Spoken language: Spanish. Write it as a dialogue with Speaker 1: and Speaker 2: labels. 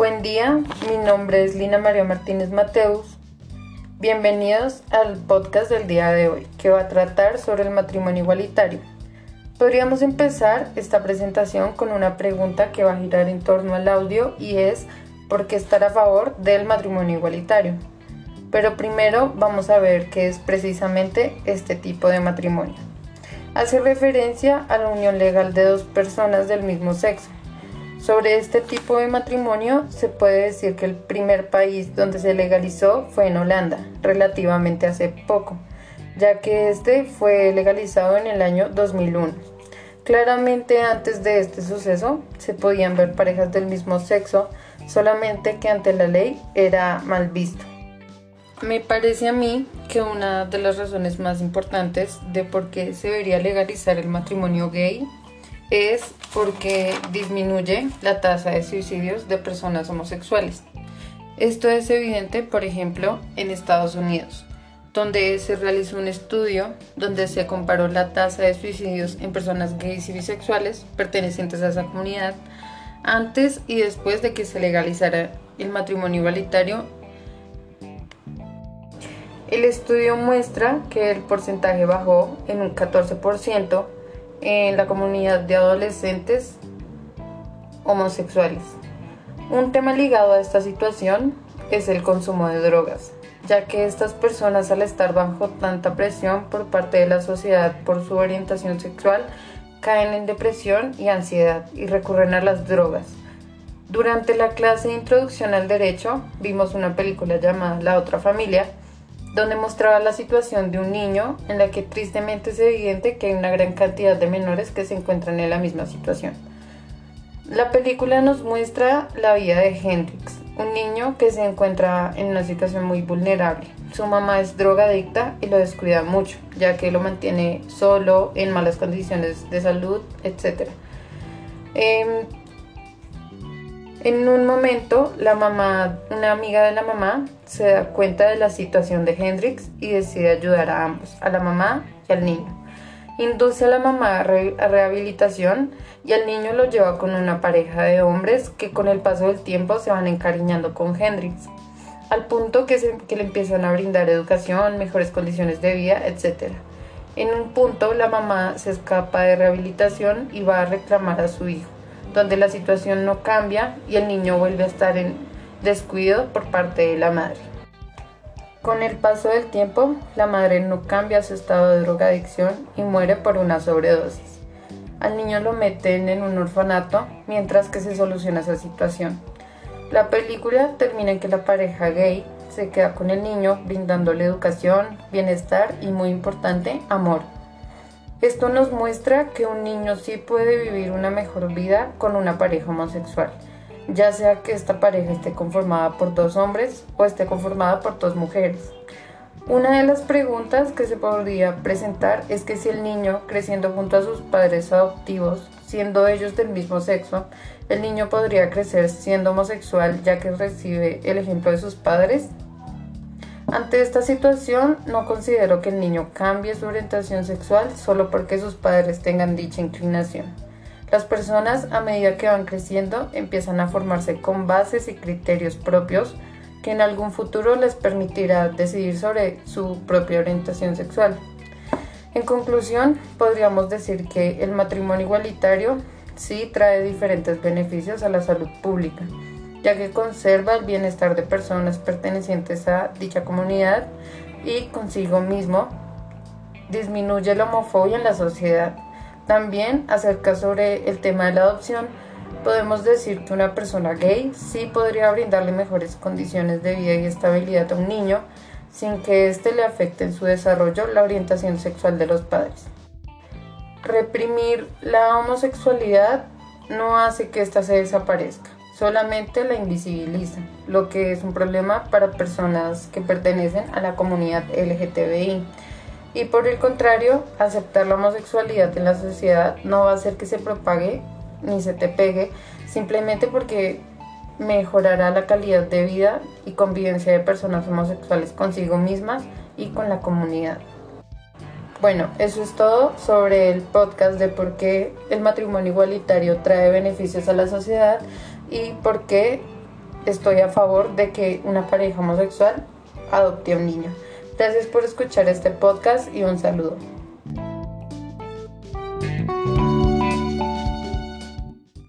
Speaker 1: Buen día, mi nombre es Lina María Martínez Mateus. Bienvenidos al podcast del día de hoy, que va a tratar sobre el matrimonio igualitario. Podríamos empezar esta presentación con una pregunta que va a girar en torno al audio y es ¿por qué estar a favor del matrimonio igualitario? Pero primero vamos a ver qué es precisamente este tipo de matrimonio. Hace referencia a la unión legal de dos personas del mismo sexo sobre este tipo de matrimonio se puede decir que el primer país donde se legalizó fue en Holanda, relativamente hace poco, ya que este fue legalizado en el año 2001. Claramente antes de este suceso se podían ver parejas del mismo sexo, solamente que ante la ley era mal visto. Me parece a mí que una de las razones más importantes de por qué se debería legalizar el matrimonio gay es porque disminuye la tasa de suicidios de personas homosexuales. Esto es evidente, por ejemplo, en Estados Unidos, donde se realizó un estudio donde se comparó la tasa de suicidios en personas gays y bisexuales pertenecientes a esa comunidad antes y después de que se legalizara el matrimonio igualitario. El estudio muestra que el porcentaje bajó en un 14% en la comunidad de adolescentes homosexuales. Un tema ligado a esta situación es el consumo de drogas, ya que estas personas al estar bajo tanta presión por parte de la sociedad por su orientación sexual caen en depresión y ansiedad y recurren a las drogas. Durante la clase de introducción al derecho vimos una película llamada La otra familia, donde mostraba la situación de un niño en la que tristemente es evidente que hay una gran cantidad de menores que se encuentran en la misma situación. La película nos muestra la vida de Hendrix, un niño que se encuentra en una situación muy vulnerable. Su mamá es drogadicta y lo descuida mucho, ya que lo mantiene solo, en malas condiciones de salud, etc. En un momento, la mamá, una amiga de la mamá, se da cuenta de la situación de Hendrix y decide ayudar a ambos, a la mamá y al niño. Induce a la mamá a, rehabilitación y al niño lo lleva con una pareja de hombres que con el paso del tiempo se van encariñando con Hendrix, al punto que, que le empiezan a brindar educación, mejores condiciones de vida, etc. En un punto, la mamá se escapa de rehabilitación y va a reclamar a su hijo donde la situación no cambia y el niño vuelve a estar en descuido por parte de la madre. Con el paso del tiempo, la madre no cambia su estado de drogadicción y muere por una sobredosis. Al niño lo meten en un orfanato mientras que se soluciona esa situación. La película termina en que la pareja gay se queda con el niño brindándole educación, bienestar y muy importante, amor. Esto nos muestra que un niño sí puede vivir una mejor vida con una pareja homosexual, ya sea que esta pareja esté conformada por dos hombres o esté conformada por dos mujeres. Una de las preguntas que se podría presentar es que si el niño, creciendo junto a sus padres adoptivos, siendo ellos del mismo sexo, el niño podría crecer siendo homosexual ya que recibe el ejemplo de sus padres ante esta situación, no considero que el niño cambie su orientación sexual solo porque sus padres tengan dicha inclinación. Las personas a medida que van creciendo empiezan a formarse con bases y criterios propios que en algún futuro les permitirá decidir sobre su propia orientación sexual. En conclusión, podríamos decir que el matrimonio igualitario sí trae diferentes beneficios a la salud pública ya que conserva el bienestar de personas pertenecientes a dicha comunidad y consigo mismo disminuye la homofobia en la sociedad. También acerca sobre el tema de la adopción, podemos decir que una persona gay sí podría brindarle mejores condiciones de vida y estabilidad a un niño sin que éste le afecte en su desarrollo la orientación sexual de los padres. Reprimir la homosexualidad no hace que ésta se desaparezca solamente la invisibilizan, lo que es un problema para personas que pertenecen a la comunidad LGTBI. Y por el contrario, aceptar la homosexualidad en la sociedad no va a hacer que se propague ni se te pegue, simplemente porque mejorará la calidad de vida y convivencia de personas homosexuales consigo mismas y con la comunidad. Bueno, eso es todo sobre el podcast de por qué el matrimonio igualitario trae beneficios a la sociedad y por qué estoy a favor de que una pareja homosexual adopte a un niño. Gracias por escuchar este podcast y un saludo.